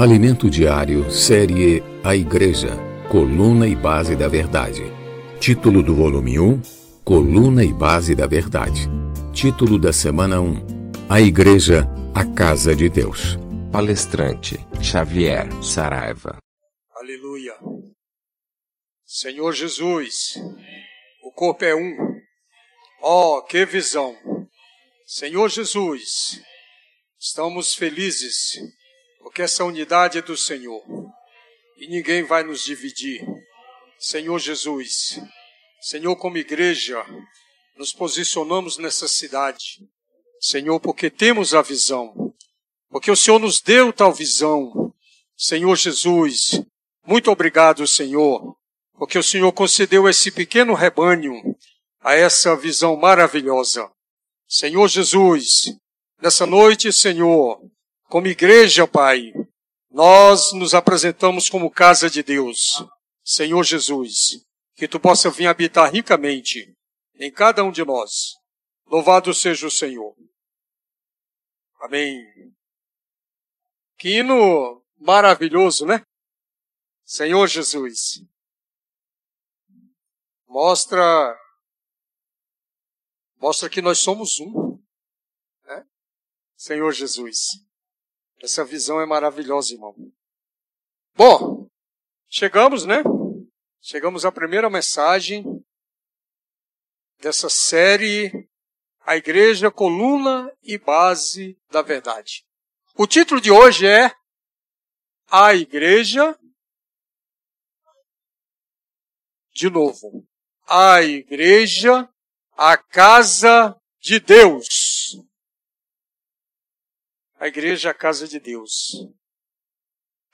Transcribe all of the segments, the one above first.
Alimento Diário, série A Igreja, Coluna e Base da Verdade. Título do volume 1: Coluna e Base da Verdade. Título da semana 1: A Igreja, a Casa de Deus. Palestrante Xavier Saraiva. Aleluia. Senhor Jesus, o corpo é um. Oh, que visão. Senhor Jesus, estamos felizes porque essa unidade é do Senhor e ninguém vai nos dividir. Senhor Jesus, Senhor, como igreja, nos posicionamos nessa cidade. Senhor, porque temos a visão, porque o Senhor nos deu tal visão. Senhor Jesus, muito obrigado, Senhor, porque o Senhor concedeu esse pequeno rebanho a essa visão maravilhosa. Senhor Jesus, nessa noite, Senhor, como igreja, Pai, nós nos apresentamos como casa de Deus. Senhor Jesus, que tu possa vir habitar ricamente em cada um de nós. Louvado seja o Senhor. Amém. Que hino maravilhoso, né? Senhor Jesus. Mostra mostra que nós somos um. Né? Senhor Jesus. Essa visão é maravilhosa, irmão. Bom, chegamos, né? Chegamos à primeira mensagem dessa série A Igreja, Coluna e Base da Verdade. O título de hoje é A Igreja. De novo. A Igreja, a Casa de Deus. A igreja é a casa de Deus.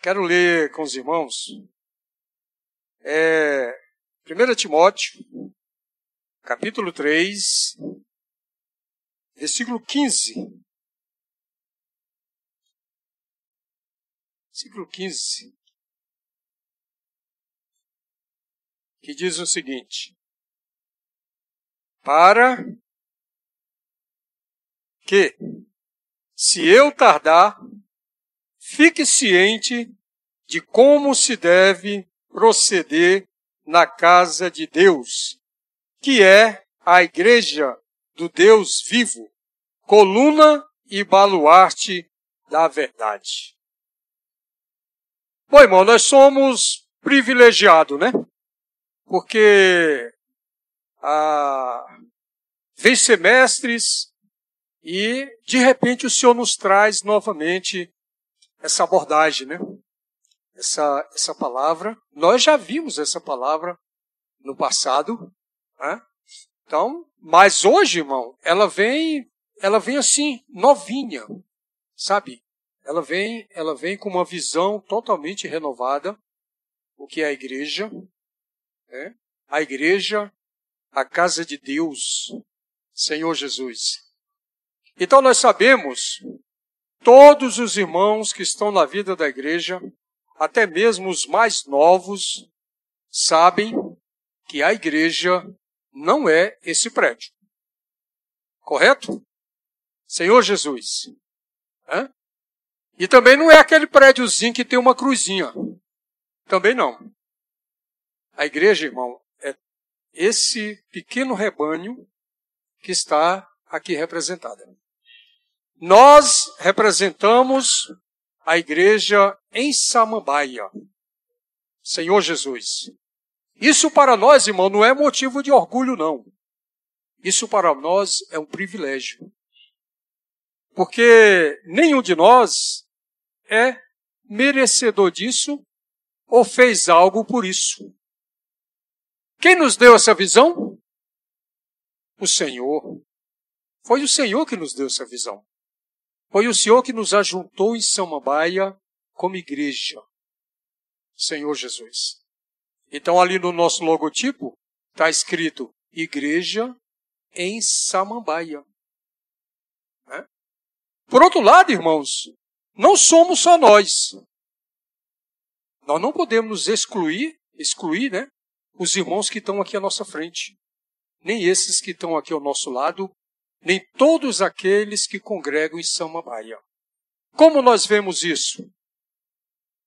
Quero ler com os irmãos é, 1 Timóteo, capítulo 3, versículo 15. Versículo 15. Que diz o seguinte: Para que se eu tardar, fique ciente de como se deve proceder na casa de Deus, que é a igreja do Deus vivo, coluna e baluarte da verdade. Bom, irmão, nós somos privilegiados, né? Porque ah, vem semestres e, de repente, o Senhor nos traz novamente essa abordagem, né? Essa, essa palavra. Nós já vimos essa palavra no passado, né? Então, mas hoje, irmão, ela vem, ela vem assim, novinha, sabe? Ela vem, ela vem com uma visão totalmente renovada, o que é a igreja, né? A igreja, a casa de Deus, Senhor Jesus. Então nós sabemos, todos os irmãos que estão na vida da igreja, até mesmo os mais novos, sabem que a igreja não é esse prédio. Correto? Senhor Jesus. E também não é aquele prédiozinho que tem uma cruzinha. Também não. A igreja, irmão, é esse pequeno rebanho que está aqui representada. Nós representamos a igreja em Samambaia. Senhor Jesus. Isso para nós, irmão, não é motivo de orgulho, não. Isso para nós é um privilégio. Porque nenhum de nós é merecedor disso ou fez algo por isso. Quem nos deu essa visão? O Senhor. Foi o Senhor que nos deu essa visão. Foi o Senhor que nos ajuntou em Samambaia como igreja. Senhor Jesus. Então, ali no nosso logotipo, está escrito Igreja em Samambaia. Né? Por outro lado, irmãos, não somos só nós. Nós não podemos excluir, excluir, né, os irmãos que estão aqui à nossa frente. Nem esses que estão aqui ao nosso lado, nem todos aqueles que congregam em Samambaia. Como nós vemos isso?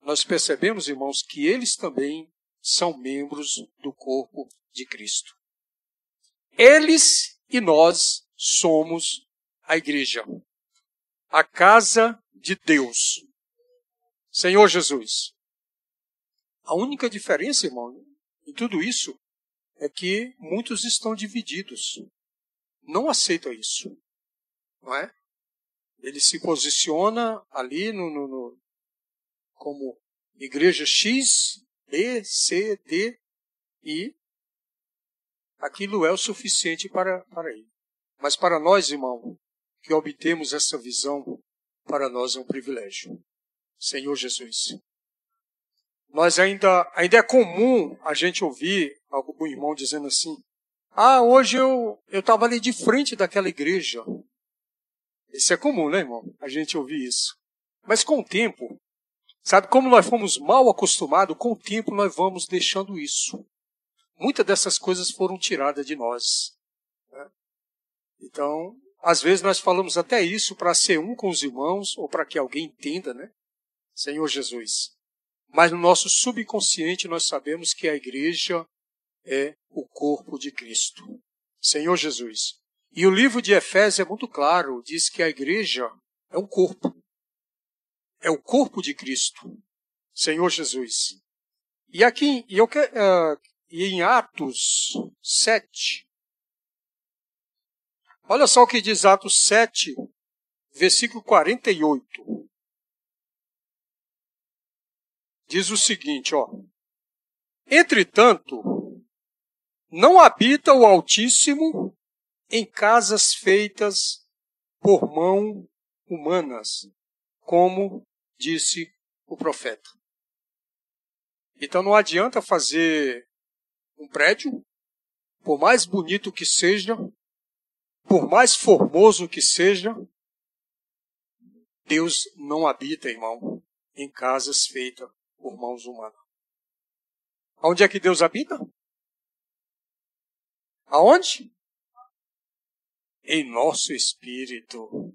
nós percebemos, irmãos, que eles também são membros do corpo de Cristo. Eles e nós somos a igreja, a casa de Deus. Senhor Jesus. A única diferença, irmão, em tudo isso é que muitos estão divididos. Não aceitam isso. Não é? Ele se posiciona ali no, no, no como igreja X, B, C, D, e aquilo é o suficiente para, para ele. Mas para nós, irmão, que obtemos essa visão, para nós é um privilégio. Senhor Jesus. Nós ainda, ainda é comum a gente ouvir algum irmão dizendo assim: Ah, hoje eu estava ali de frente daquela igreja. Isso é comum, né, irmão? A gente ouvir isso. Mas com o tempo, sabe como nós fomos mal acostumados, com o tempo nós vamos deixando isso. Muitas dessas coisas foram tiradas de nós. Né? Então, às vezes nós falamos até isso para ser um com os irmãos, ou para que alguém entenda, né? Senhor Jesus. Mas no nosso subconsciente nós sabemos que a igreja é o corpo de Cristo. Senhor Jesus. E o livro de Efésios é muito claro, diz que a igreja é um corpo. É o corpo de Cristo. Senhor Jesus. E aqui, e, eu, uh, e em Atos 7, olha só o que diz Atos 7, versículo 48. Diz o seguinte, ó. Entretanto, não habita o Altíssimo em casas feitas por mão humanas, como disse o profeta. Então não adianta fazer um prédio, por mais bonito que seja, por mais formoso que seja, Deus não habita, irmão, em casas feitas por mãos humanas. Onde é que Deus habita? Aonde? em nosso espírito.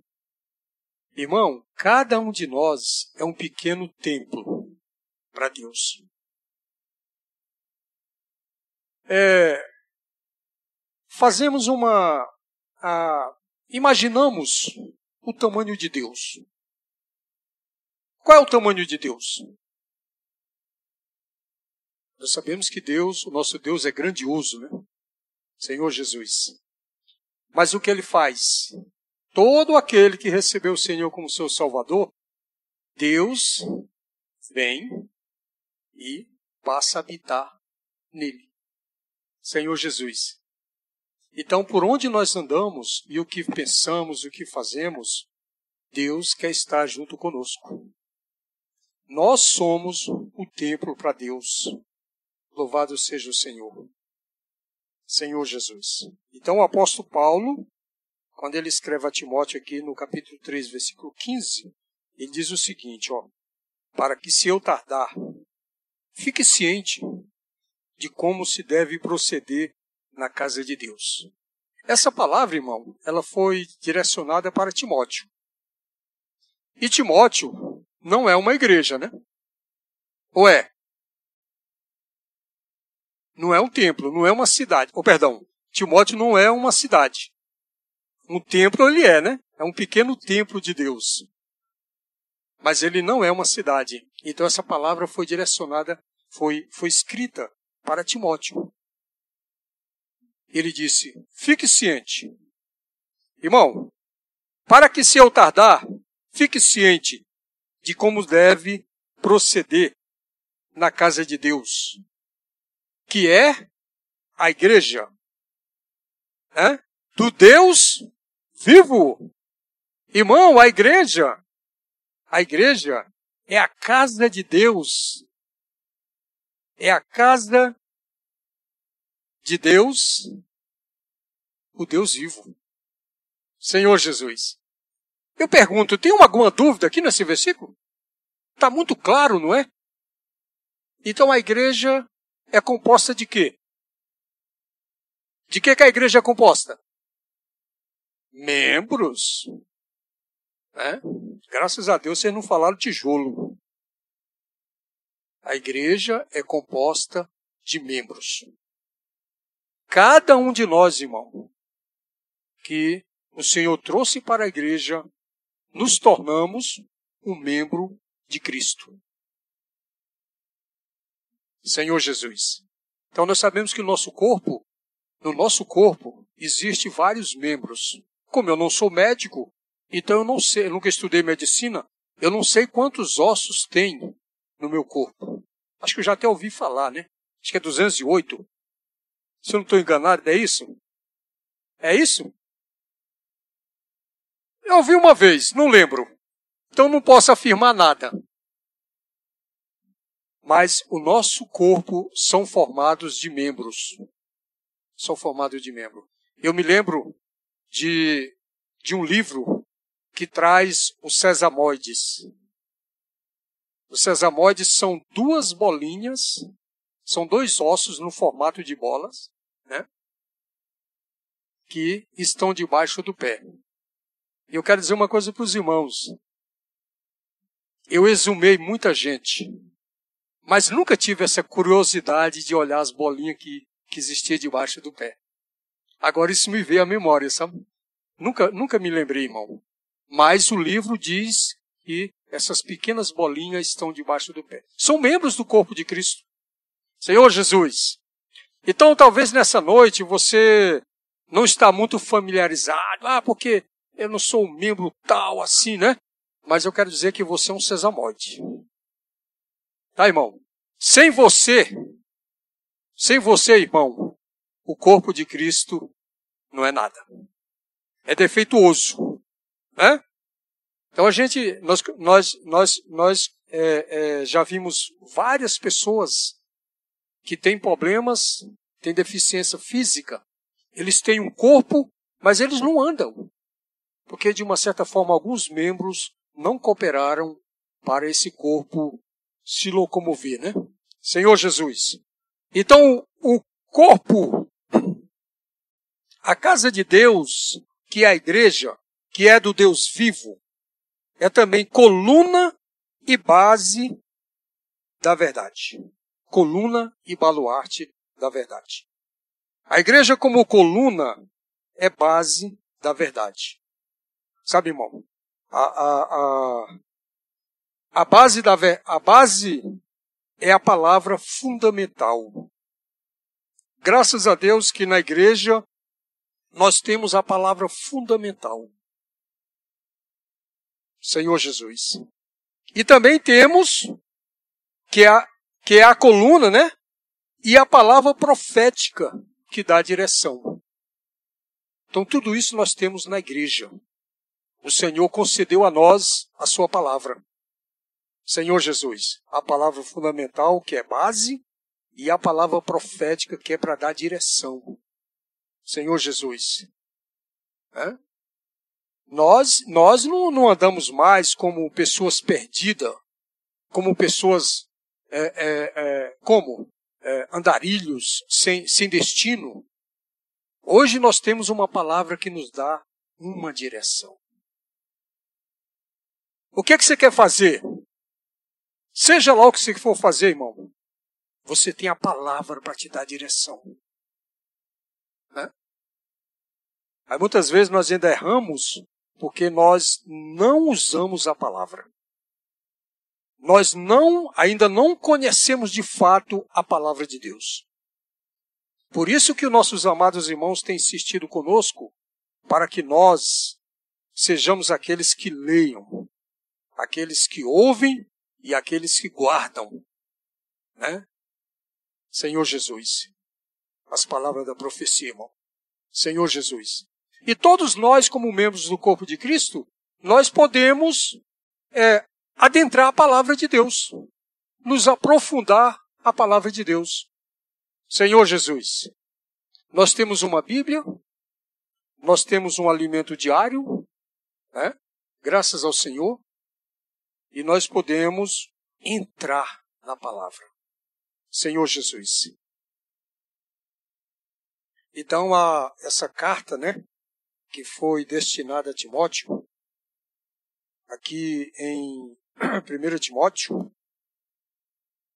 Irmão, cada um de nós é um pequeno templo para Deus. É, fazemos uma. A, imaginamos o tamanho de Deus. Qual é o tamanho de Deus? Nós sabemos que Deus, o nosso Deus é grandioso, né? Senhor Jesus. Mas o que ele faz? Todo aquele que recebeu o Senhor como seu Salvador, Deus vem e passa a habitar nele. Senhor Jesus. Então, por onde nós andamos e o que pensamos, o que fazemos, Deus quer estar junto conosco. Nós somos o templo para Deus. Louvado seja o Senhor. Senhor Jesus. Então o apóstolo Paulo, quando ele escreve a Timóteo aqui no capítulo 3, versículo 15, ele diz o seguinte, ó, para que se eu tardar, fique ciente de como se deve proceder na casa de Deus. Essa palavra, irmão, ela foi direcionada para Timóteo. E Timóteo não é uma igreja, né? Ou é? Não é um templo, não é uma cidade. Oh, perdão, Timóteo não é uma cidade. Um templo ele é, né? É um pequeno templo de Deus. Mas ele não é uma cidade. Então essa palavra foi direcionada, foi, foi escrita para Timóteo. Ele disse: Fique ciente. Irmão, para que se eu tardar, fique ciente de como deve proceder na casa de Deus que é a igreja né? do Deus vivo. Irmão, a igreja, a igreja é a casa de Deus. É a casa de Deus, o Deus vivo. Senhor Jesus. Eu pergunto, tem alguma dúvida aqui nesse versículo? Está muito claro, não é? Então a igreja é composta de quê? De que, que a igreja é composta? Membros. Né? Graças a Deus vocês não falaram tijolo. A igreja é composta de membros. Cada um de nós, irmão, que o Senhor trouxe para a igreja, nos tornamos um membro de Cristo. Senhor Jesus. Então nós sabemos que o nosso corpo, no nosso corpo, existe vários membros. Como eu não sou médico, então eu não sei, eu nunca estudei medicina, eu não sei quantos ossos tem no meu corpo. Acho que eu já até ouvi falar, né? Acho que é 208. Se eu não estou enganado, é isso? É isso? Eu ouvi uma vez, não lembro. Então não posso afirmar nada. Mas o nosso corpo são formados de membros. São formados de membros. Eu me lembro de, de um livro que traz os sesamoides. Os sesamoides são duas bolinhas, são dois ossos no formato de bolas, né? Que estão debaixo do pé. E eu quero dizer uma coisa para os irmãos. Eu exumei muita gente, mas nunca tive essa curiosidade de olhar as bolinhas que, que existia debaixo do pé. Agora isso me veio à memória, sabe? Nunca, nunca me lembrei, irmão. Mas o livro diz que essas pequenas bolinhas estão debaixo do pé. São membros do corpo de Cristo. Senhor Jesus. Então, talvez nessa noite você não está muito familiarizado. Ah, porque eu não sou um membro tal assim, né? Mas eu quero dizer que você é um sesamoide. Tá, irmão? Sem você, sem você, irmão, o corpo de Cristo não é nada. É defeituoso. Né? Então a gente, nós, nós, nós, nós é, é, já vimos várias pessoas que têm problemas, têm deficiência física. Eles têm um corpo, mas eles não andam porque de uma certa forma alguns membros não cooperaram para esse corpo se locomover, né? Senhor Jesus. Então, o corpo, a casa de Deus, que é a igreja, que é do Deus vivo, é também coluna e base da verdade. Coluna e baluarte da verdade. A igreja, como coluna, é base da verdade. Sabe, irmão? A, a, a, a, base da, a base é a palavra fundamental. Graças a Deus que na igreja nós temos a palavra fundamental. Senhor Jesus. E também temos que é, a, que é a coluna, né? E a palavra profética que dá a direção. Então tudo isso nós temos na igreja o Senhor concedeu a nós a sua palavra. Senhor Jesus, a palavra fundamental que é base e a palavra profética que é para dar direção. Senhor Jesus. Nós, nós não, não, andamos mais como pessoas perdidas, como pessoas é, é, é como é, andarilhos sem, sem destino. Hoje nós temos uma palavra que nos dá uma direção. O que, é que você quer fazer? Seja lá o que você for fazer, irmão. Você tem a palavra para te dar direção. Né? Aí muitas vezes nós ainda erramos porque nós não usamos a palavra. Nós não, ainda não conhecemos de fato a palavra de Deus. Por isso que os nossos amados irmãos têm insistido conosco para que nós sejamos aqueles que leiam, aqueles que ouvem e aqueles que guardam. Né? Senhor Jesus. As palavras da profecia, irmão. Senhor Jesus. E todos nós, como membros do corpo de Cristo, nós podemos é, adentrar a palavra de Deus, nos aprofundar a palavra de Deus. Senhor Jesus, nós temos uma Bíblia, nós temos um alimento diário, né? graças ao Senhor, e nós podemos entrar na palavra. Senhor Jesus. Então, a, essa carta, né, que foi destinada a Timóteo, aqui em 1 Timóteo,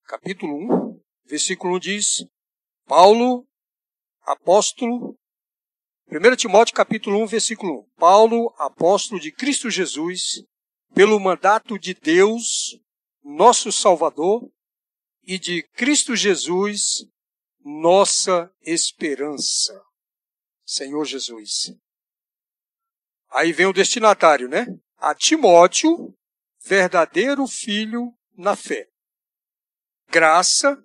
capítulo 1, versículo 1 diz: Paulo, apóstolo, 1 Timóteo capítulo 1, versículo 1. Paulo, apóstolo de Cristo Jesus, pelo mandato de Deus, nosso Salvador, e de Cristo Jesus, nossa esperança. Senhor Jesus. Aí vem o destinatário, né? A Timóteo, verdadeiro filho na fé. Graça,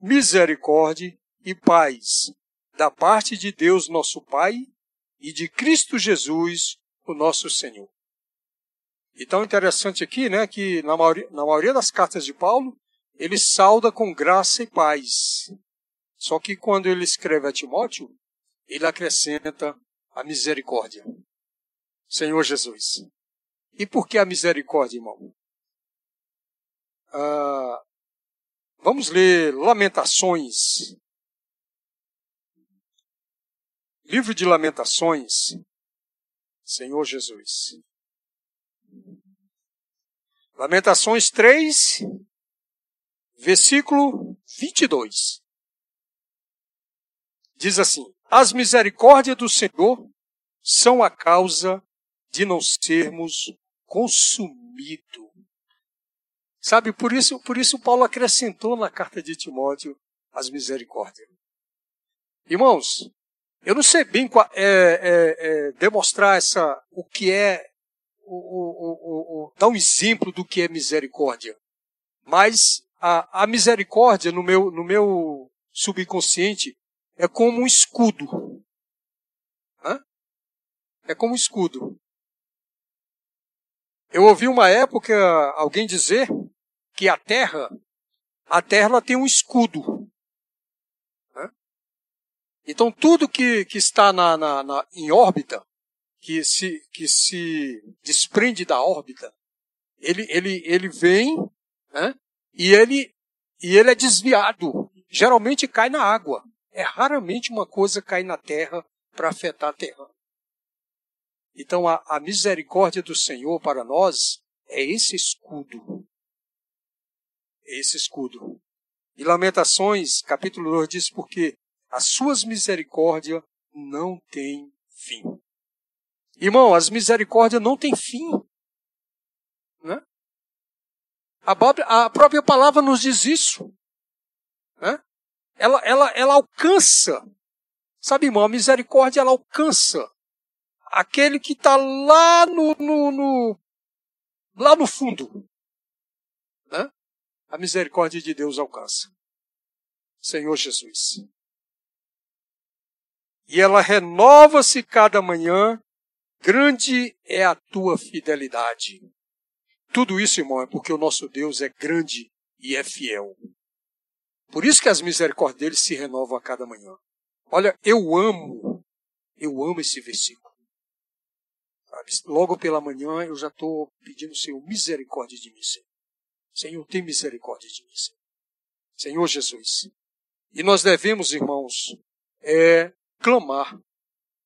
misericórdia e paz da parte de Deus, nosso Pai, e de Cristo Jesus, o nosso Senhor. Então, interessante aqui, né, que na maioria, na maioria das cartas de Paulo, ele sauda com graça e paz. Só que quando ele escreve a Timóteo, ele acrescenta a misericórdia. Senhor Jesus. E por que a misericórdia, irmão? Ah, vamos ler Lamentações. Livro de Lamentações. Senhor Jesus. Lamentações 3, versículo 22. Diz assim: As misericórdias do Senhor são a causa de não sermos consumidos. Sabe, por isso, por isso Paulo acrescentou na carta de Timóteo as misericórdias. Irmãos, eu não sei bem é, é, é, demonstrar essa, o que é, o, o, dar um exemplo do que é misericórdia. Mas a, a misericórdia no meu, no meu subconsciente é como um escudo. Hã? É como um escudo. Eu ouvi uma época alguém dizer que a Terra, a Terra tem um escudo. Então tudo que, que está na, na, na, em órbita, que se, que se desprende da órbita, ele, ele, ele vem né, e, ele, e ele é desviado. Geralmente cai na água. É raramente uma coisa cair na terra para afetar a terra. Então a, a misericórdia do Senhor para nós é esse escudo. É esse escudo. E Lamentações, capítulo 2, diz porque as suas misericórdias não têm fim. Irmão, as misericórdias não têm fim. Né? A, própria palavra nos diz isso. Né? ela, ela, ela alcança. Sabe, irmão, a misericórdia ela alcança aquele que está lá no, no, no, lá no fundo. Né? A misericórdia de Deus alcança. Senhor Jesus. E ela renova-se cada manhã, grande é a tua fidelidade. Tudo isso, irmão, é porque o nosso Deus é grande e é fiel. Por isso que as misericórdias dele se renovam a cada manhã. Olha, eu amo, eu amo esse versículo. Logo pela manhã eu já estou pedindo, Senhor, misericórdia de mim, Senhor. Senhor, tem misericórdia de mim, Senhor. Senhor Jesus. E nós devemos, irmãos, é, clamar.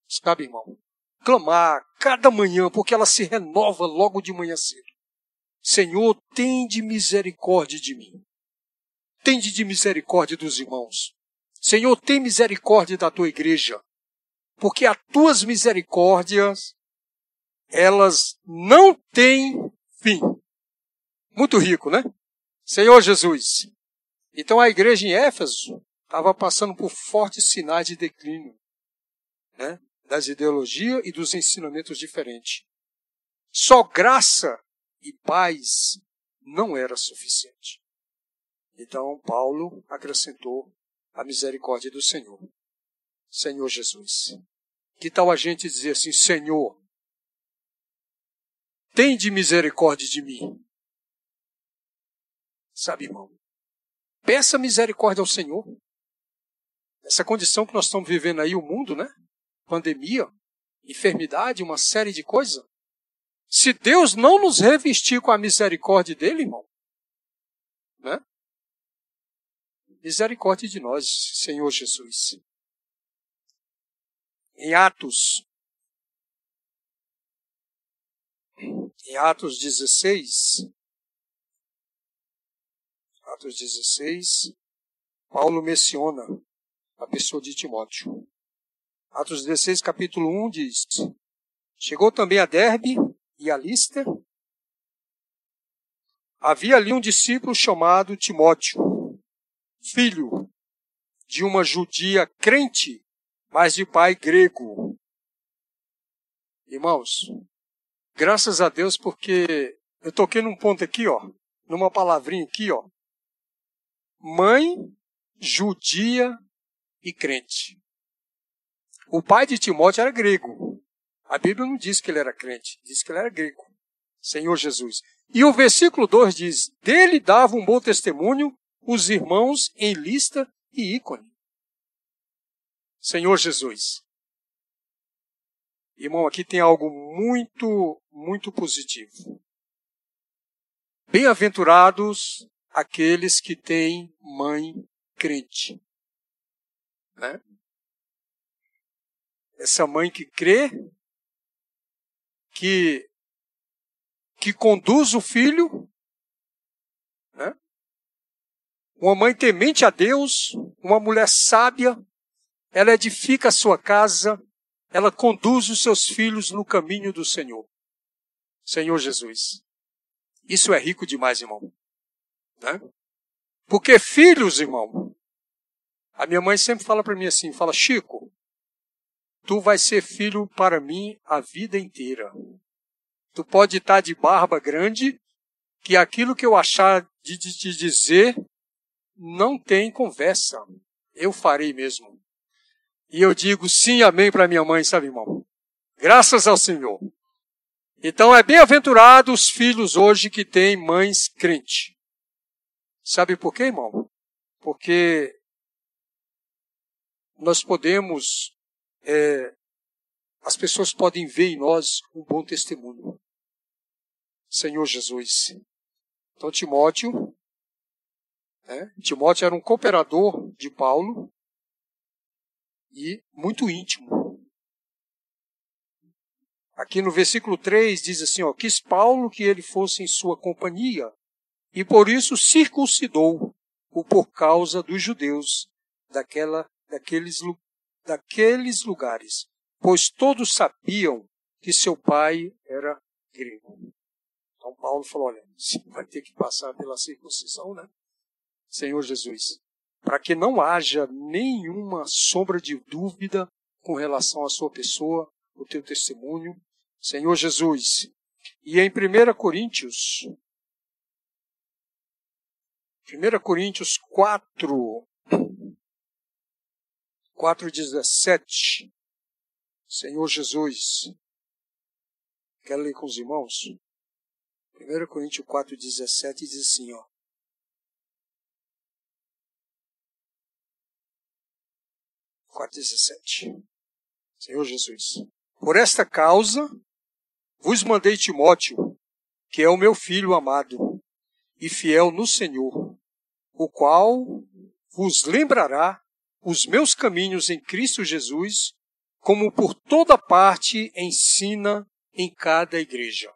Sabe, irmão? Clamar cada manhã, porque ela se renova logo de manhã cedo. Senhor, tem de misericórdia de mim. Tende de misericórdia dos irmãos. Senhor, tem misericórdia da tua igreja. Porque as tuas misericórdias, elas não têm fim. Muito rico, né? Senhor Jesus. Então a igreja em Éfeso estava passando por fortes sinais de declínio, né? Das ideologias e dos ensinamentos diferentes. Só graça e paz não era suficiente. Então, Paulo acrescentou a misericórdia do Senhor. Senhor Jesus. Que tal a gente dizer assim, Senhor, tem de misericórdia de mim? Sabe, irmão, peça misericórdia ao Senhor. Essa condição que nós estamos vivendo aí, o mundo, né? Pandemia, enfermidade, uma série de coisas. Se Deus não nos revestir com a misericórdia dele, irmão, né? Misericórdia de nós, Senhor Jesus. Em Atos, em Atos 16, Atos 16, Paulo menciona a pessoa de Timóteo. Atos 16, capítulo 1 diz: Chegou também a Derbe e a Lista. Havia ali um discípulo chamado Timóteo, filho de uma judia crente, mas de pai grego. Irmãos, graças a Deus porque eu toquei num ponto aqui, ó, numa palavrinha aqui, ó. Mãe judia e crente. O pai de Timóteo era grego. A Bíblia não diz que ele era crente, diz que ele era grego. Senhor Jesus. E o versículo 2 diz: Dele dava um bom testemunho os irmãos em lista e ícone. Senhor Jesus. Irmão, aqui tem algo muito, muito positivo. Bem-aventurados aqueles que têm mãe crente. Né? Essa mãe que crê, que, que conduz o filho, né? uma mãe temente a Deus, uma mulher sábia, ela edifica a sua casa, ela conduz os seus filhos no caminho do Senhor. Senhor Jesus. Isso é rico demais, irmão. Né? Porque filhos, irmão, a minha mãe sempre fala para mim assim, fala, Chico, tu vai ser filho para mim a vida inteira. Tu pode estar de barba grande, que aquilo que eu achar de te dizer não tem conversa. Eu farei mesmo. E eu digo sim, amém para minha mãe, sabe, irmão? Graças ao Senhor. Então é bem-aventurado os filhos hoje que têm mães crentes. Sabe por quê, irmão? Porque nós podemos, é, as pessoas podem ver em nós um bom testemunho. Senhor Jesus. Então, Timóteo, né? Timóteo era um cooperador de Paulo e muito íntimo. Aqui no versículo 3 diz assim: ó, quis Paulo que ele fosse em sua companhia, e por isso circuncidou o por causa dos judeus daquela, daqueles, daqueles lugares, pois todos sabiam que seu pai era grego. Então Paulo falou: olha, você vai ter que passar pela circuncisão, né? Senhor Jesus, para que não haja nenhuma sombra de dúvida com relação à sua pessoa, o teu testemunho, Senhor Jesus. E em 1 Coríntios, 1 Coríntios 4, 4,17, Senhor Jesus, quero ler com os irmãos? 1 Coríntios 4,17 diz assim, ó. Quatro Senhor Jesus. Por esta causa vos mandei Timóteo, que é o meu filho amado e fiel no Senhor, o qual vos lembrará os meus caminhos em Cristo Jesus, como por toda parte ensina em cada igreja.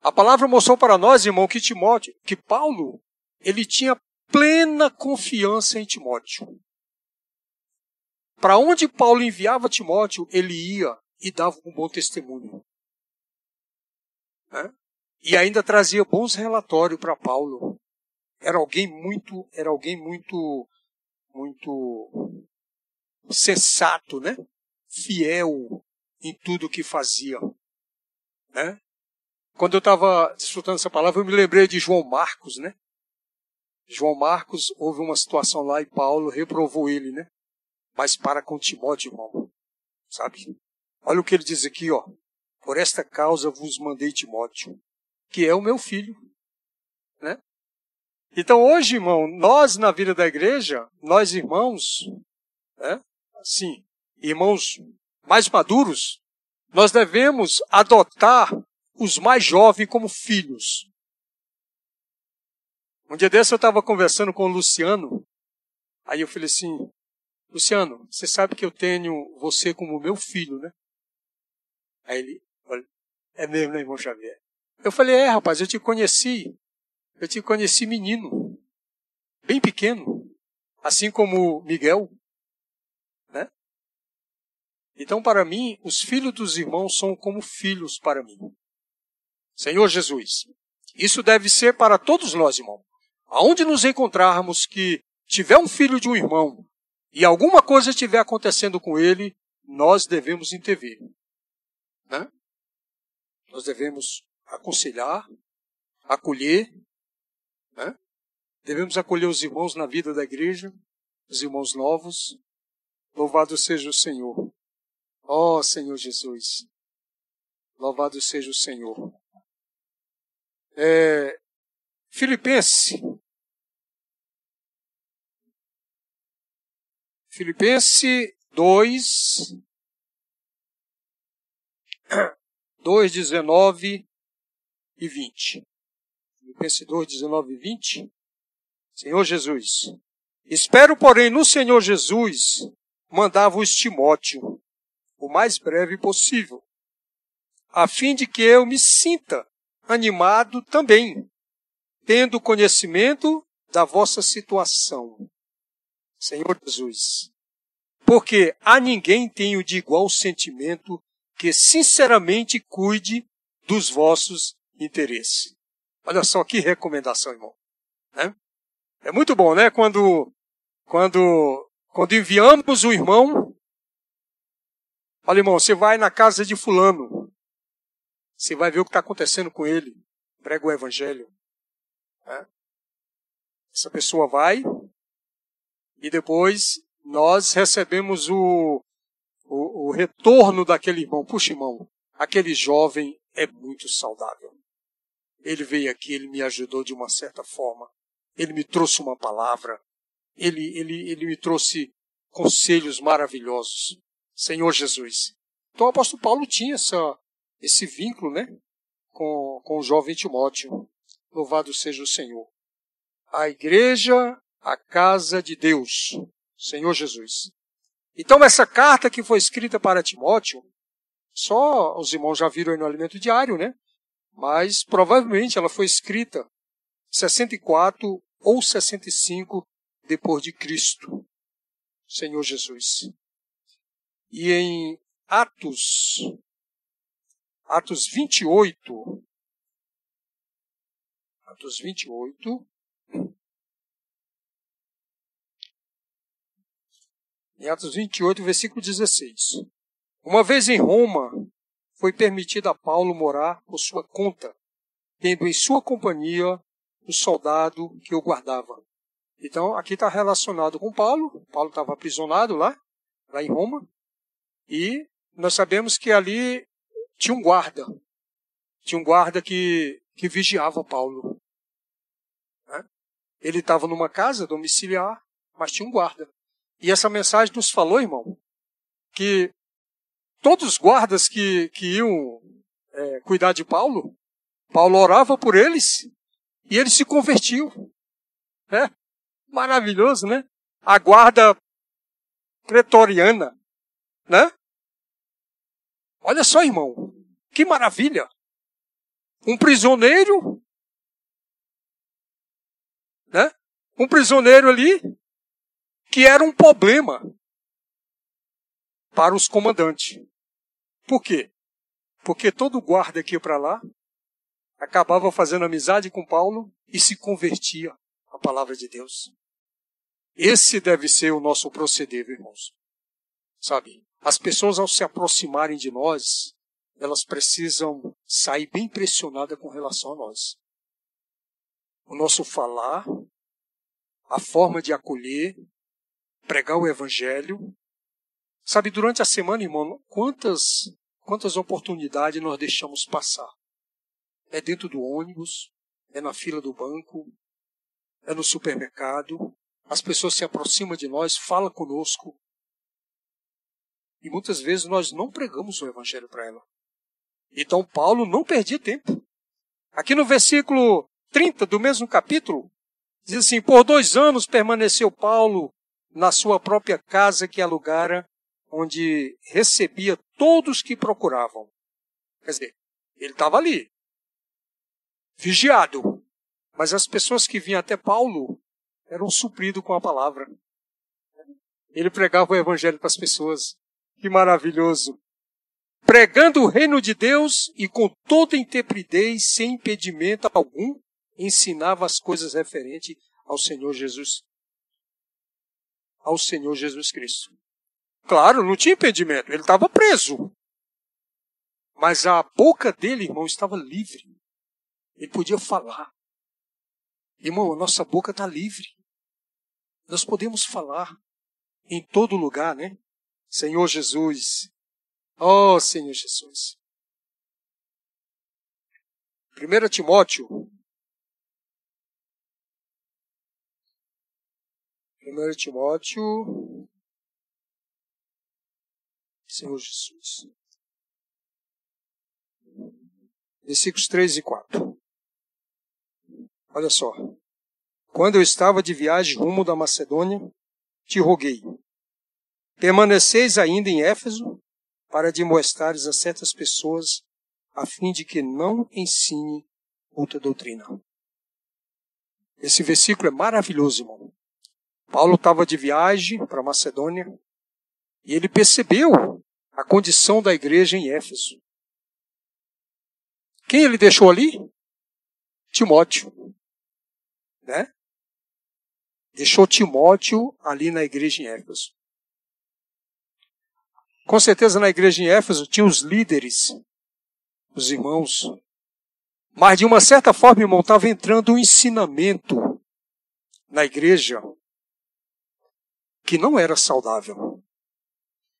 A palavra mostrou para nós, irmão, que Timóteo, que Paulo, ele tinha plena confiança em Timóteo. Para onde Paulo enviava Timóteo, ele ia e dava um bom testemunho. Né? E ainda trazia bons relatórios para Paulo. Era alguém muito, era alguém muito, muito sensato, né? Fiel em tudo que fazia, né? Quando eu estava desfrutando essa palavra, eu me lembrei de João Marcos, né? João Marcos, houve uma situação lá e Paulo reprovou ele, né? Mas para com Timóteo, irmão, sabe? Olha o que ele diz aqui, ó. Por esta causa vos mandei Timóteo, que é o meu filho, né? Então hoje, irmão, nós na vida da igreja, nós irmãos, né, assim, irmãos mais maduros, nós devemos adotar os mais jovens como filhos. Um dia desse eu estava conversando com o Luciano, aí eu falei assim, Luciano, você sabe que eu tenho você como meu filho, né? Aí ele, olha, é mesmo, né, irmão Xavier? Eu falei, é, rapaz, eu te conheci eu te conheci menino. bem pequeno, assim como Miguel. Né? Então, para mim, os filhos dos irmãos são como filhos para mim. Senhor Jesus, isso deve ser para todos nós, irmão. Aonde nos encontrarmos que tiver um filho de um irmão e alguma coisa estiver acontecendo com ele, nós devemos intervir. Né? Nós devemos aconselhar, acolher, né? devemos acolher os irmãos na vida da igreja, os irmãos novos. Louvado seja o Senhor. Ó oh, Senhor Jesus. Louvado seja o Senhor. É, Filipenses. Filipenses 2, 2, 19 e 20. Filipenses 2, 19 e 20. Senhor Jesus. Espero, porém, no Senhor Jesus mandar-vos Timóteo o mais breve possível, a fim de que eu me sinta animado também, tendo conhecimento da vossa situação. Senhor Jesus, porque a ninguém tenho de igual sentimento que sinceramente cuide dos vossos interesses. Olha só que recomendação, irmão. Né? É muito bom, né? Quando, quando, quando enviamos o irmão, olha, irmão, você vai na casa de fulano, você vai ver o que está acontecendo com ele. Prega o evangelho. Né? Essa pessoa vai e depois nós recebemos o, o, o retorno daquele irmão. Puxa, irmão, aquele jovem é muito saudável. Ele veio aqui, ele me ajudou de uma certa forma. Ele me trouxe uma palavra. Ele, ele, ele me trouxe conselhos maravilhosos. Senhor Jesus. Então o apóstolo Paulo tinha essa, esse vínculo né, com, com o jovem Timóteo. Louvado seja o Senhor. A igreja, a casa de Deus, Senhor Jesus. Então, essa carta que foi escrita para Timóteo, só os irmãos já viram aí no alimento diário, né? Mas provavelmente ela foi escrita 64 ou 65 depois de Cristo, Senhor Jesus. E em Atos, Atos 28. Atos 28. Em Atos 28, versículo 16. Uma vez em Roma, foi permitido a Paulo morar por sua conta, tendo em sua companhia o soldado que o guardava. Então, aqui está relacionado com Paulo. Paulo estava aprisionado lá, lá em Roma. E nós sabemos que ali tinha um guarda. Tinha um guarda que, que vigiava Paulo. Né? Ele estava numa casa domiciliar, mas tinha um guarda. E essa mensagem nos falou, irmão, que todos os guardas que, que iam é, cuidar de Paulo, Paulo orava por eles e eles se convertiam. É maravilhoso, né? A guarda pretoriana, né? Olha só, irmão, que maravilha! Um prisioneiro, né? Um prisioneiro ali que era um problema para os comandantes. Por quê? Porque todo guarda que ia para lá acabava fazendo amizade com Paulo e se convertia à palavra de Deus. Esse deve ser o nosso proceder, irmãos. Sabe? As pessoas, ao se aproximarem de nós, elas precisam sair bem pressionadas com relação a nós. O nosso falar, a forma de acolher, pregar o evangelho. Sabe, durante a semana, irmão, quantas, quantas oportunidades nós deixamos passar? É dentro do ônibus, é na fila do banco, é no supermercado. As pessoas se aproximam de nós, falam conosco, e muitas vezes nós não pregamos o evangelho para ela. Então Paulo não perdia tempo. Aqui no versículo 30 do mesmo capítulo, diz assim: Por dois anos permaneceu Paulo na sua própria casa que alugara, onde recebia todos que procuravam. Quer dizer, ele estava ali, vigiado. Mas as pessoas que vinham até Paulo eram supridos com a palavra. Ele pregava o evangelho para as pessoas. Que maravilhoso! Pregando o reino de Deus e com toda intrepidez, sem impedimento algum, ensinava as coisas referentes ao Senhor Jesus. Ao Senhor Jesus Cristo. Claro, não tinha impedimento, ele estava preso. Mas a boca dele, irmão, estava livre. Ele podia falar. Irmão, a nossa boca está livre. Nós podemos falar em todo lugar, né? Senhor Jesus. Oh, Senhor Jesus. 1 Timóteo. 1 Timóteo. Senhor Jesus versículos 3 e 4. Olha só. Quando eu estava de viagem rumo da Macedônia, te roguei. Permaneceis ainda em Éfeso para demonstrares a certas pessoas a fim de que não ensine outra doutrina. Esse versículo é maravilhoso, irmão. Paulo estava de viagem para Macedônia e ele percebeu a condição da igreja em Éfeso. Quem ele deixou ali? Timóteo. Né? Deixou Timóteo ali na igreja em Éfeso. Com certeza na igreja em Éfeso tinha os líderes, os irmãos. Mas de uma certa forma, irmão, estava entrando um ensinamento na igreja que não era saudável.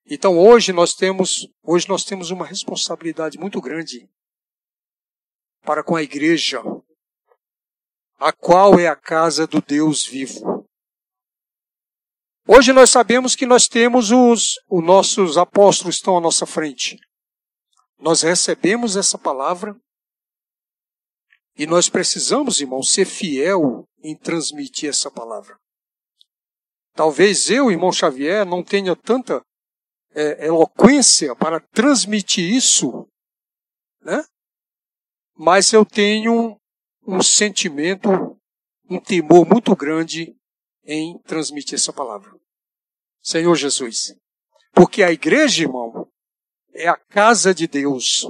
Então hoje nós temos, hoje nós temos uma responsabilidade muito grande para com a igreja, a qual é a casa do Deus vivo. Hoje nós sabemos que nós temos os, os nossos apóstolos estão à nossa frente. Nós recebemos essa palavra e nós precisamos, irmão, ser fiel em transmitir essa palavra. Talvez eu, irmão Xavier, não tenha tanta é, eloquência para transmitir isso, né? mas eu tenho um sentimento, um temor muito grande em transmitir essa palavra. Senhor Jesus. Porque a igreja, irmão, é a casa de Deus.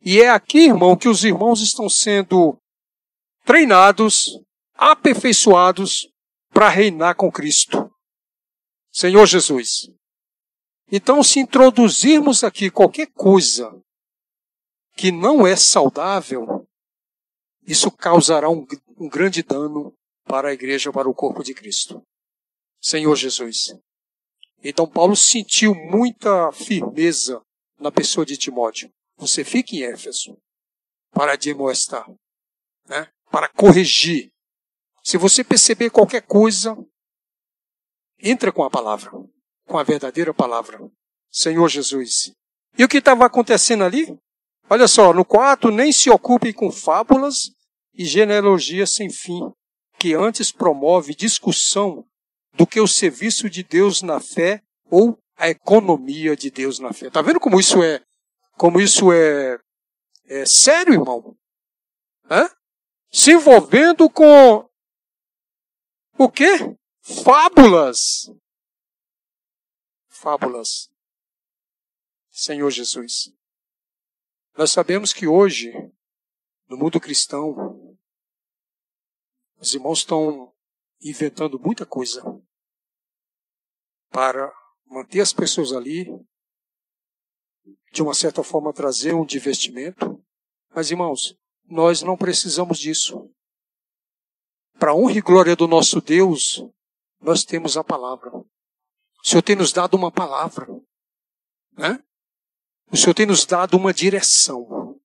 E é aqui, irmão, que os irmãos estão sendo treinados, aperfeiçoados para reinar com Cristo. Senhor Jesus. Então, se introduzirmos aqui qualquer coisa que não é saudável, isso causará um, um grande dano para a igreja, para o corpo de Cristo. Senhor Jesus. Então Paulo sentiu muita firmeza na pessoa de Timóteo. Você fica em Éfeso para demonstrar, né? para corrigir. Se você perceber qualquer coisa, entra com a palavra, com a verdadeira palavra. Senhor Jesus. E o que estava acontecendo ali? Olha só, no quarto, nem se ocupe com fábulas e genealogia sem fim, que antes promove discussão do que o serviço de Deus na fé ou a economia de Deus na fé. Tá vendo como isso é, como isso é, é sério, irmão? Hã? Se envolvendo com o quê? Fábulas. Fábulas. Senhor Jesus. Nós sabemos que hoje, no mundo cristão, os irmãos estão inventando muita coisa para manter as pessoas ali, de uma certa forma trazer um divertimento. Mas, irmãos, nós não precisamos disso. Para honra e glória do nosso Deus, nós temos a palavra. O Senhor tem nos dado uma palavra. Né? O Senhor tem nos dado uma direção.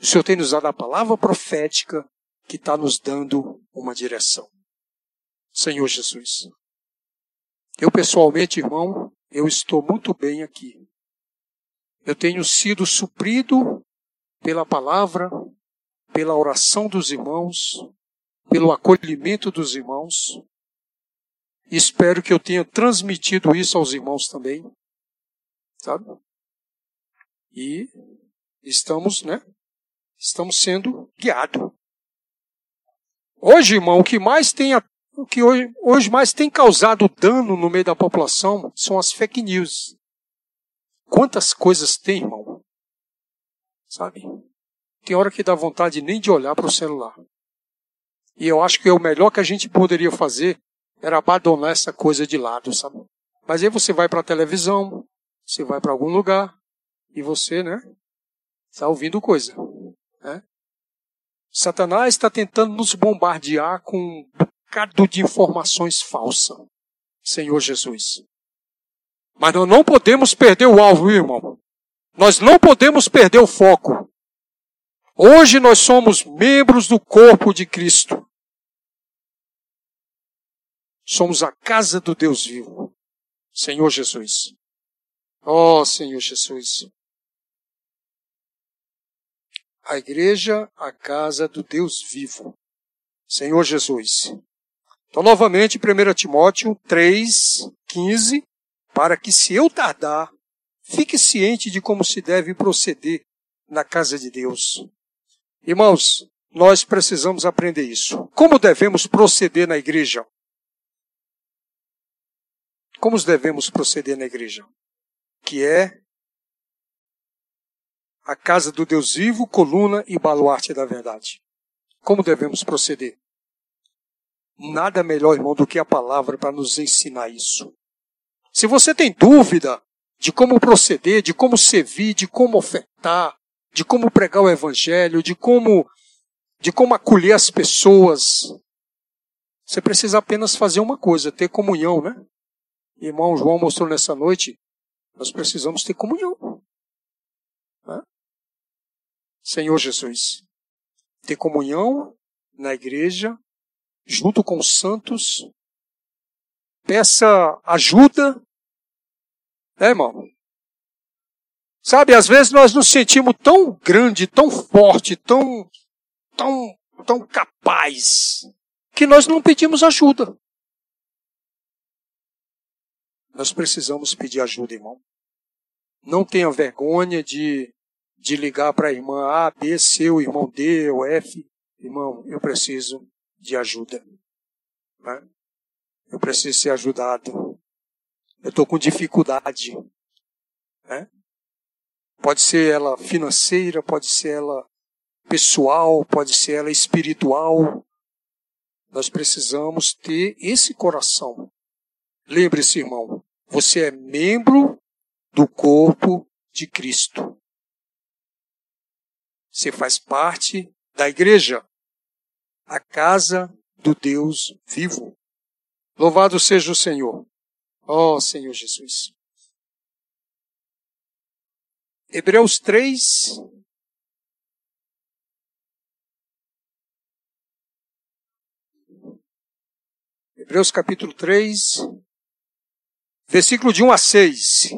O Senhor tem nos dado a palavra profética que está nos dando uma direção. Senhor Jesus. Eu pessoalmente, irmão, eu estou muito bem aqui. Eu tenho sido suprido pela palavra, pela oração dos irmãos, pelo acolhimento dos irmãos. Espero que eu tenha transmitido isso aos irmãos também. Sabe? E estamos, né? Estamos sendo guiados. Hoje, irmão, o que mais tem, o que hoje, hoje mais tem causado dano no meio da população são as fake news. Quantas coisas tem, irmão? Sabe? Tem hora que dá vontade nem de olhar para o celular. E eu acho que o melhor que a gente poderia fazer era abandonar essa coisa de lado, sabe? Mas aí você vai para a televisão, você vai para algum lugar e você, né, está ouvindo coisa. Né? Satanás está tentando nos bombardear com um bocado de informações falsas. Senhor Jesus. Mas nós não podemos perder o alvo, irmão. Nós não podemos perder o foco. Hoje nós somos membros do corpo de Cristo. Somos a casa do Deus vivo. Senhor Jesus. Oh, Senhor Jesus. A igreja, a casa do Deus vivo. Senhor Jesus. Então, novamente, 1 Timóteo 3, 15. Para que, se eu tardar, fique ciente de como se deve proceder na casa de Deus. Irmãos, nós precisamos aprender isso. Como devemos proceder na igreja? Como devemos proceder na igreja? Que é a casa do Deus vivo, coluna e baluarte da verdade. Como devemos proceder? Nada melhor, irmão, do que a palavra para nos ensinar isso. Se você tem dúvida de como proceder, de como servir, de como ofertar, de como pregar o evangelho, de como de como acolher as pessoas. Você precisa apenas fazer uma coisa, ter comunhão, né? Irmão João mostrou nessa noite, nós precisamos ter comunhão. Né? Senhor Jesus, ter comunhão na igreja, junto com os santos, peça ajuda, né, irmão? Sabe, às vezes nós nos sentimos tão grande, tão forte, tão, tão, tão capaz, que nós não pedimos ajuda. Nós precisamos pedir ajuda, irmão. Não tenha vergonha de, de ligar para a irmã A, B, C, o irmão D ou F. Irmão, eu preciso de ajuda. Né? Eu preciso ser ajudado. Eu estou com dificuldade. Né? Pode ser ela financeira, pode ser ela pessoal, pode ser ela espiritual. Nós precisamos ter esse coração. Lembre-se, irmão, você é membro do corpo de Cristo. Você faz parte da igreja, a casa do Deus vivo. Louvado seja o Senhor. Ó oh, Senhor Jesus. Hebreus 3. Hebreus capítulo 3, versículo de 1 a 6.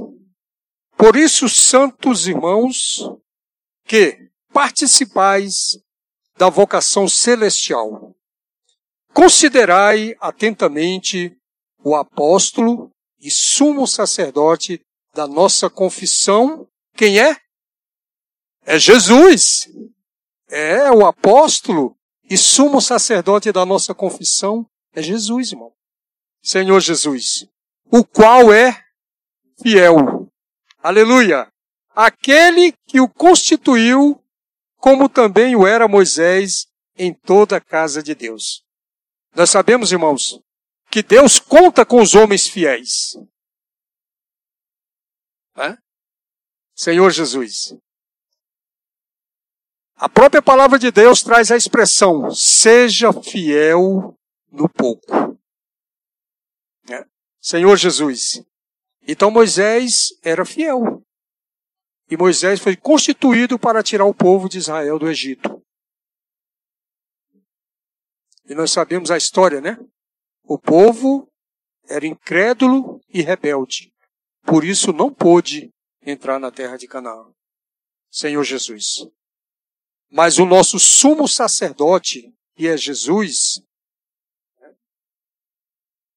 Por isso, santos irmãos, que participais da vocação celestial, considerai atentamente o apóstolo e sumo sacerdote da nossa confissão, quem é? É Jesus. É o apóstolo e sumo sacerdote da nossa confissão é Jesus, irmão. Senhor Jesus, o qual é fiel. Aleluia! Aquele que o constituiu, como também o era Moisés em toda a casa de Deus. Nós sabemos, irmãos, que Deus conta com os homens fiéis. É? Senhor Jesus. A própria palavra de Deus traz a expressão: seja fiel no pouco. Senhor Jesus. Então Moisés era fiel. E Moisés foi constituído para tirar o povo de Israel do Egito. E nós sabemos a história, né? O povo era incrédulo e rebelde. Por isso não pôde entrar na terra de Canaã. Senhor Jesus. Mas o nosso sumo sacerdote, que é Jesus,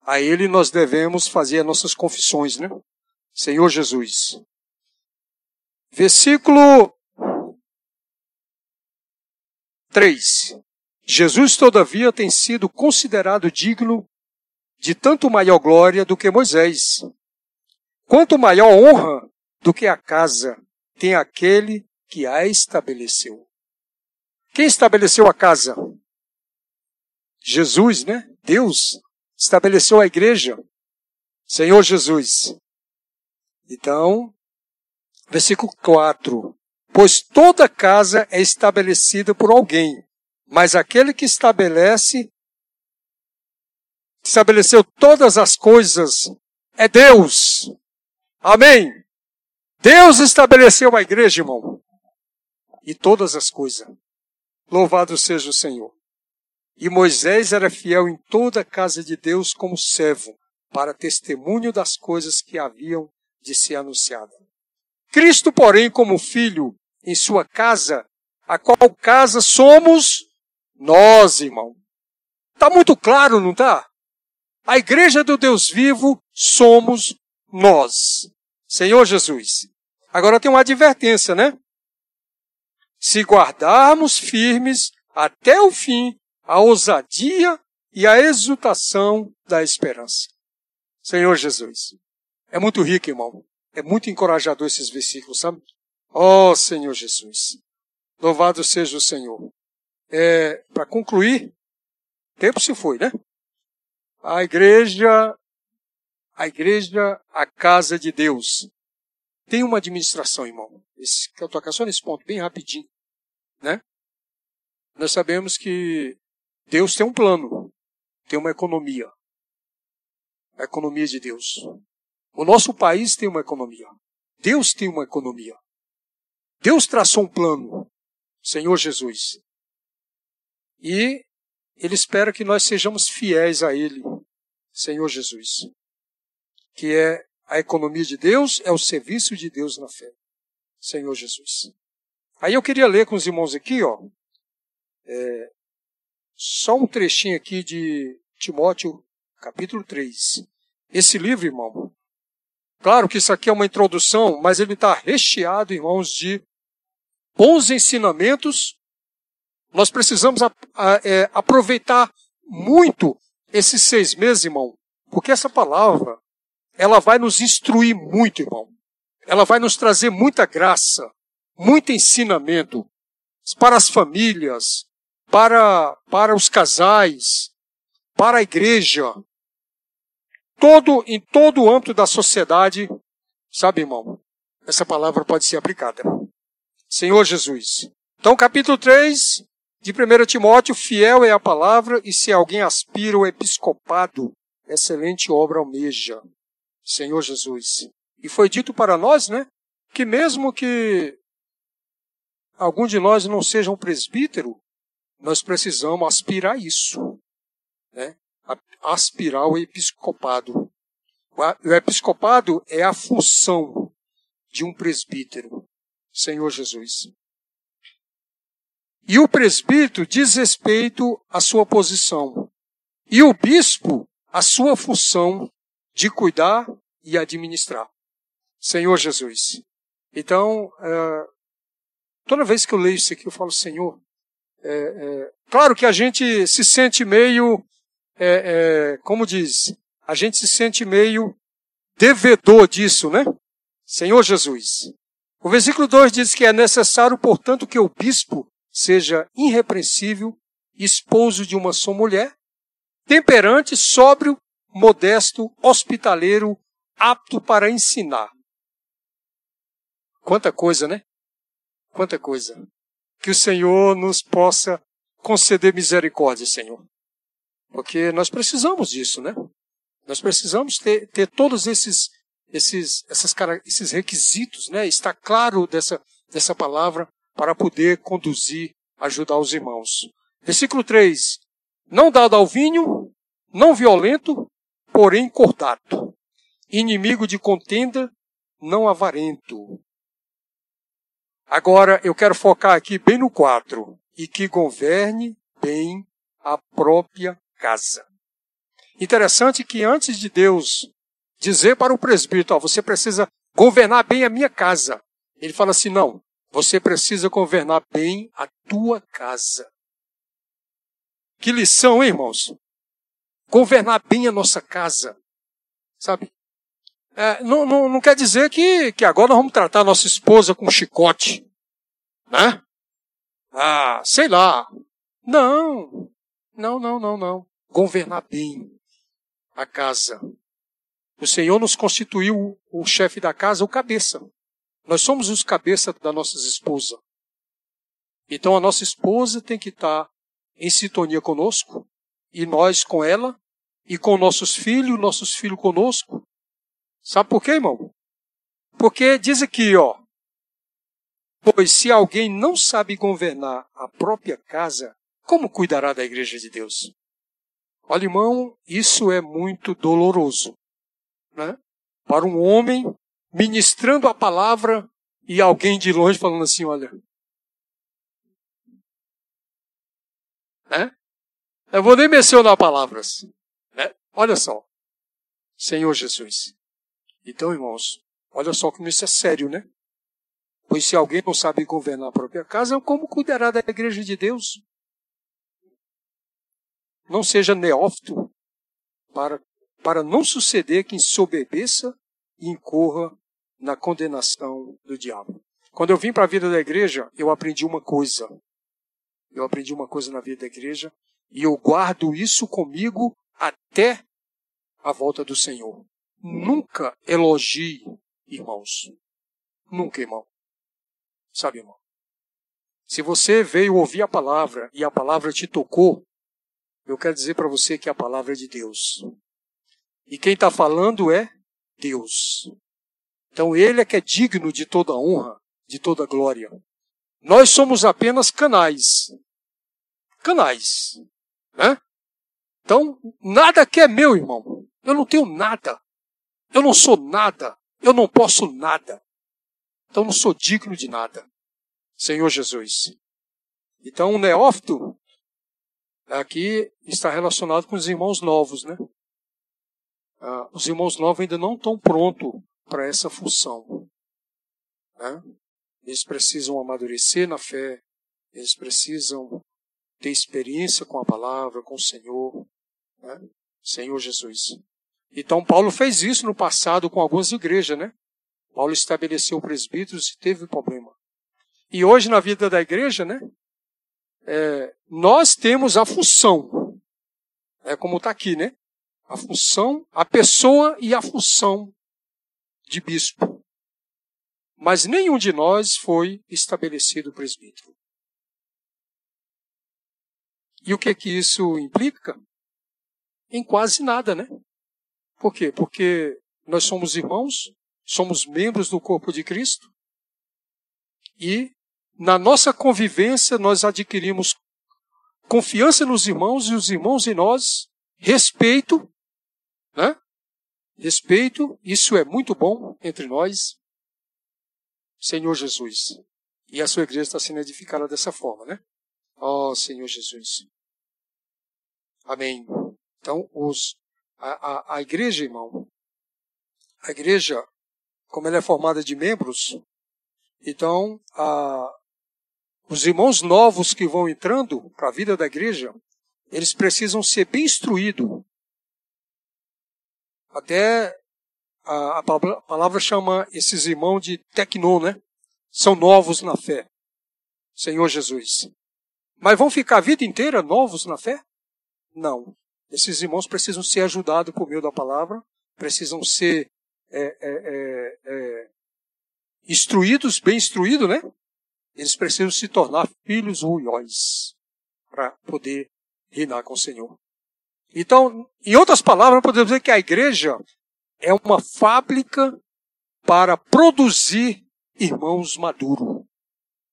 a ele nós devemos fazer as nossas confissões, né? Senhor Jesus. Versículo 3. Jesus, todavia, tem sido considerado digno de tanto maior glória do que Moisés. Quanto maior honra do que a casa tem aquele que a estabeleceu. Quem estabeleceu a casa? Jesus, né? Deus estabeleceu a igreja. Senhor Jesus. Então, versículo 4. Pois toda casa é estabelecida por alguém, mas aquele que estabelece, estabeleceu todas as coisas, é Deus. Amém. Deus estabeleceu a igreja, irmão. E todas as coisas. Louvado seja o Senhor. E Moisés era fiel em toda a casa de Deus como servo, para testemunho das coisas que haviam de ser anunciadas. Cristo, porém, como filho em sua casa, a qual casa somos nós, irmão. Está muito claro, não está? A igreja do Deus vivo somos nós. Senhor Jesus. Agora tem uma advertência, né? Se guardarmos firmes até o fim a ousadia e a exultação da esperança. Senhor Jesus. É muito rico, irmão. É muito encorajador esses versículos, sabe? Oh, Senhor Jesus. Louvado seja o Senhor. É, Para concluir, tempo se foi, né? A igreja, a igreja, a casa de Deus, tem uma administração, irmão. Esse, eu tocar só nesse ponto, bem rapidinho, né? Nós sabemos que Deus tem um plano, tem uma economia. A economia de Deus. O nosso país tem uma economia. Deus tem uma economia. Deus traçou um plano, Senhor Jesus. E Ele espera que nós sejamos fiéis a Ele, Senhor Jesus. Que é a economia de Deus, é o serviço de Deus na fé. Senhor Jesus. Aí eu queria ler com os irmãos aqui, ó, é, só um trechinho aqui de Timóteo, capítulo 3. Esse livro, irmão, Claro que isso aqui é uma introdução, mas ele está recheado, irmãos, de bons ensinamentos. Nós precisamos a, a, é, aproveitar muito esses seis meses, irmão, porque essa palavra, ela vai nos instruir muito, irmão. Ela vai nos trazer muita graça, muito ensinamento para as famílias, para, para os casais, para a igreja, todo, em todo o âmbito da sociedade, sabe, irmão, essa palavra pode ser aplicada. Senhor Jesus. Então, capítulo 3 de 1 Timóteo, fiel é a palavra, e se alguém aspira o episcopado, excelente obra almeja. Senhor Jesus. E foi dito para nós, né, que mesmo que algum de nós não seja um presbítero, nós precisamos aspirar isso. Né? aspirar ao episcopado. O episcopado é a função de um presbítero, Senhor Jesus. E o presbítero diz respeito à sua posição. E o bispo, a sua função de cuidar e administrar. Senhor Jesus. Então, é, toda vez que eu leio isso aqui, eu falo, Senhor. É, é, claro que a gente se sente meio é, é, como diz, a gente se sente meio devedor disso, né? Senhor Jesus. O versículo 2 diz que é necessário, portanto, que o bispo seja irrepreensível, esposo de uma só mulher, temperante, sóbrio, modesto, hospitaleiro, apto para ensinar. Quanta coisa, né? Quanta coisa. Que o Senhor nos possa conceder misericórdia, Senhor. Porque nós precisamos disso, né? Nós precisamos ter, ter todos esses, esses, essas, esses requisitos, né? Está claro dessa, dessa palavra para poder conduzir, ajudar os irmãos. Versículo 3. Não dado ao vinho, não violento, porém cordato. Inimigo de contenda, não avarento. Agora eu quero focar aqui bem no 4. E que governe bem a própria casa. Interessante que antes de Deus dizer para o presbítero, ó, você precisa governar bem a minha casa, ele fala assim: não, você precisa governar bem a tua casa. Que lição, hein, irmãos? Governar bem a nossa casa. Sabe? É, não, não, não quer dizer que, que agora nós vamos tratar nossa esposa com chicote. Né? Ah, sei lá. Não. Não, não, não, não. Governar bem a casa. O Senhor nos constituiu o chefe da casa, o cabeça. Nós somos os cabeças da nossa esposa. Então a nossa esposa tem que estar em sintonia conosco, e nós com ela, e com nossos filhos, nossos filhos conosco. Sabe por quê, irmão? Porque diz aqui, ó. Pois se alguém não sabe governar a própria casa, como cuidará da igreja de Deus? Olha, irmão, isso é muito doloroso. Né? Para um homem ministrando a palavra e alguém de longe falando assim: olha. Né? Eu vou nem mencionar palavras. Né? Olha só. Senhor Jesus. Então, irmãos, olha só como isso é sério, né? Pois se alguém não sabe governar a própria casa, como cuidará da igreja de Deus? Não seja neófito para, para não suceder que ensoberbeça e incorra na condenação do diabo. Quando eu vim para a vida da igreja, eu aprendi uma coisa. Eu aprendi uma coisa na vida da igreja e eu guardo isso comigo até a volta do Senhor. Nunca elogie, irmãos. Nunca, irmão. Sabe, irmão? Se você veio ouvir a palavra e a palavra te tocou, eu quero dizer para você que a palavra é de Deus. E quem está falando é Deus. Então ele é que é digno de toda honra, de toda glória. Nós somos apenas canais. Canais. Né? Então, nada que é meu, irmão. Eu não tenho nada. Eu não sou nada. Eu não posso nada. Então, não sou digno de nada. Senhor Jesus. Então, o neófito aqui está relacionado com os irmãos novos, né? Ah, os irmãos novos ainda não estão prontos para essa função. Né? Eles precisam amadurecer na fé, eles precisam ter experiência com a palavra, com o Senhor, né? Senhor Jesus. Então Paulo fez isso no passado com algumas igrejas, né? Paulo estabeleceu presbíteros e teve problema. E hoje na vida da igreja, né? É, nós temos a função, é como está aqui, né? A função, a pessoa e a função de bispo. Mas nenhum de nós foi estabelecido presbítero. E o que que isso implica? Em quase nada, né? Por quê? Porque nós somos irmãos, somos membros do corpo de Cristo e na nossa convivência nós adquirimos confiança nos irmãos e os irmãos em nós, respeito, né? Respeito, isso é muito bom entre nós. Senhor Jesus. E a sua igreja está sendo edificada dessa forma, né? Ó oh, Senhor Jesus. Amém. Então, os, a, a, a igreja, irmão, a igreja, como ela é formada de membros, então, a, os irmãos novos que vão entrando para a vida da igreja, eles precisam ser bem instruídos. Até a, a palavra chama esses irmãos de tecnon, né? São novos na fé. Senhor Jesus. Mas vão ficar a vida inteira novos na fé? Não. Esses irmãos precisam ser ajudados por meio da palavra, precisam ser é, é, é, é, instruídos, bem instruídos, né? Eles precisam se tornar filhos ruióis para poder reinar com o Senhor. Então, em outras palavras, podemos dizer que a igreja é uma fábrica para produzir irmãos maduros.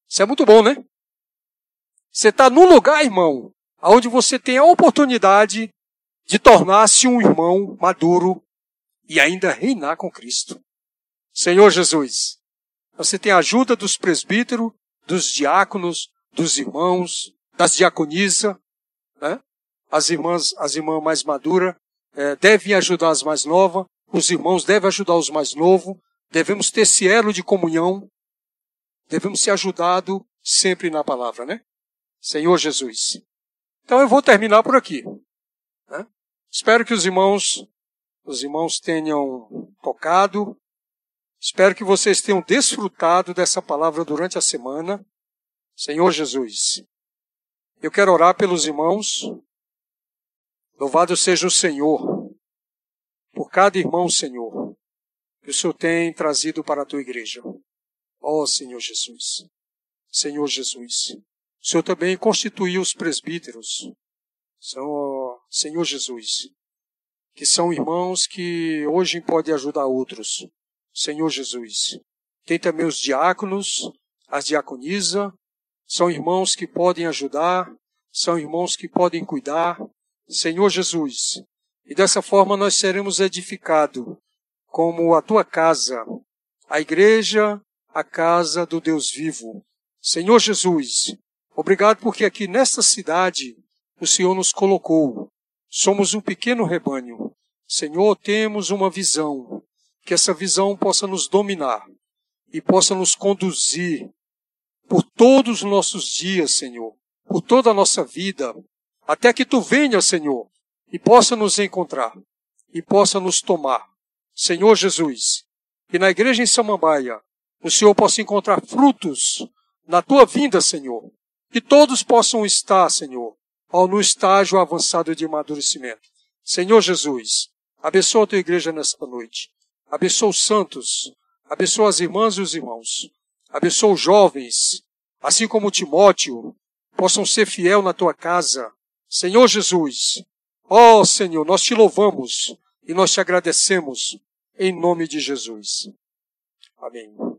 Isso é muito bom, né? Você está num lugar, irmão, onde você tem a oportunidade de tornar-se um irmão maduro e ainda reinar com Cristo. Senhor Jesus, você tem a ajuda dos presbíteros, dos diáconos, dos irmãos, das diaconisas, né? As irmãs, as irmãs mais maduras é, devem ajudar as mais novas, os irmãos devem ajudar os mais novos, devemos ter esse elo de comunhão, devemos ser ajudados sempre na palavra, né? Senhor Jesus. Então eu vou terminar por aqui. Espero que os irmãos, os irmãos tenham tocado. Espero que vocês tenham desfrutado dessa palavra durante a semana. Senhor Jesus, eu quero orar pelos irmãos. Louvado seja o Senhor, por cada irmão, Senhor, que o Senhor tem trazido para a tua igreja. Ó oh, Senhor Jesus, Senhor Jesus, o Senhor também constituiu os presbíteros, são, Senhor Jesus, que são irmãos que hoje podem ajudar outros. Senhor Jesus. Tem também os diáconos, as diaconisa, são irmãos que podem ajudar, são irmãos que podem cuidar. Senhor Jesus. E dessa forma nós seremos edificados como a tua casa, a igreja, a casa do Deus vivo. Senhor Jesus, Obrigado porque aqui nesta cidade o Senhor nos colocou. Somos um pequeno rebanho. Senhor, temos uma visão. Que essa visão possa nos dominar e possa nos conduzir por todos os nossos dias, Senhor, por toda a nossa vida, até que tu venha, Senhor, e possa nos encontrar e possa nos tomar. Senhor Jesus, que na igreja em Samambaia o Senhor possa encontrar frutos na tua vinda, Senhor, que todos possam estar, Senhor, ao no estágio avançado de amadurecimento. Senhor Jesus, abençoa a tua igreja nesta noite. Abençoa os santos. Abençoa as irmãs e os irmãos. Abençoa os jovens, assim como Timóteo, possam ser fiel na tua casa. Senhor Jesus, ó oh, Senhor, nós te louvamos e nós te agradecemos em nome de Jesus. Amém.